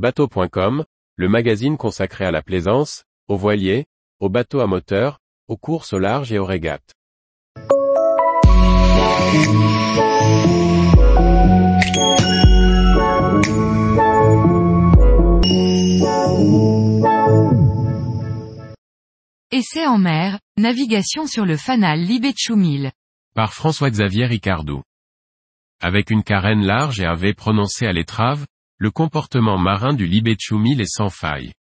Bateau.com, le magazine consacré à la plaisance, aux voiliers, aux bateaux à moteur, aux courses au large et aux régates. Essai en mer, navigation sur le fanal Libetchou 1000. Par François-Xavier Ricardou. Avec une carène large et un V prononcé à l'étrave, le comportement marin du Libetchou 1000 est sans faille.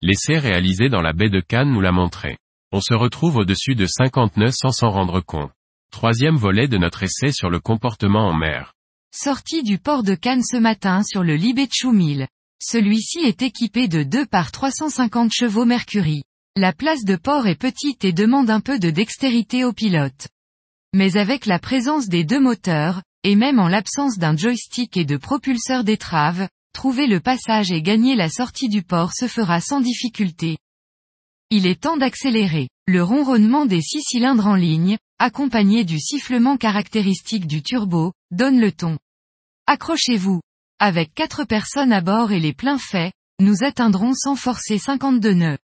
L'essai réalisé dans la baie de Cannes nous l'a montré. On se retrouve au-dessus de 50 nœuds sans s'en rendre compte. Troisième volet de notre essai sur le comportement en mer. Sortie du port de Cannes ce matin sur le Libetchou 1000. Celui-ci est équipé de 2 par 350 chevaux Mercury. La place de port est petite et demande un peu de dextérité au pilote. Mais avec la présence des deux moteurs, et même en l'absence d'un joystick et de propulseur d'étrave, trouver le passage et gagner la sortie du port se fera sans difficulté. Il est temps d'accélérer. Le ronronnement des six cylindres en ligne, accompagné du sifflement caractéristique du turbo, donne le ton. Accrochez-vous. Avec quatre personnes à bord et les pleins faits, nous atteindrons sans forcer 52 nœuds.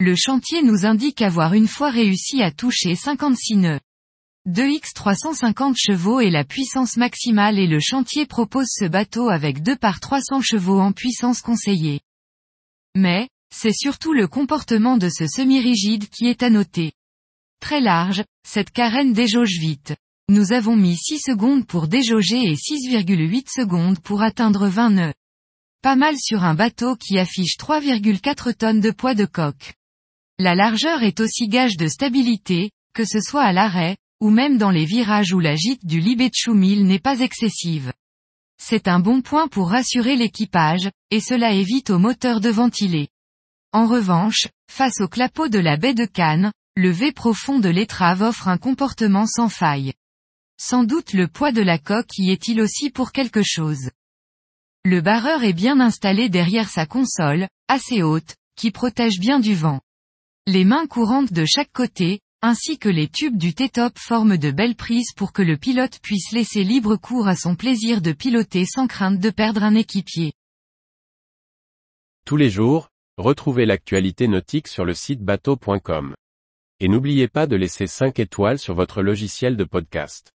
Le chantier nous indique avoir une fois réussi à toucher 56 nœuds. 2X 350 chevaux est la puissance maximale et le chantier propose ce bateau avec 2 par 300 chevaux en puissance conseillée. Mais, c'est surtout le comportement de ce semi-rigide qui est à noter. Très large, cette carène déjauge vite. Nous avons mis 6 secondes pour déjauger et 6,8 secondes pour atteindre 20 nœuds. Pas mal sur un bateau qui affiche 3,4 tonnes de poids de coque. La largeur est aussi gage de stabilité, que ce soit à l'arrêt, ou même dans les virages où la gîte du Libetchou 1000 n'est pas excessive. C'est un bon point pour rassurer l'équipage, et cela évite au moteur de ventiler. En revanche, face au clapot de la baie de Cannes, le V profond de l'étrave offre un comportement sans faille. Sans doute le poids de la coque y est-il aussi pour quelque chose. Le barreur est bien installé derrière sa console, assez haute, qui protège bien du vent. Les mains courantes de chaque côté, ainsi que les tubes du T-top forment de belles prises pour que le pilote puisse laisser libre cours à son plaisir de piloter sans crainte de perdre un équipier. Tous les jours, retrouvez l'actualité nautique sur le site bateau.com. Et n'oubliez pas de laisser 5 étoiles sur votre logiciel de podcast.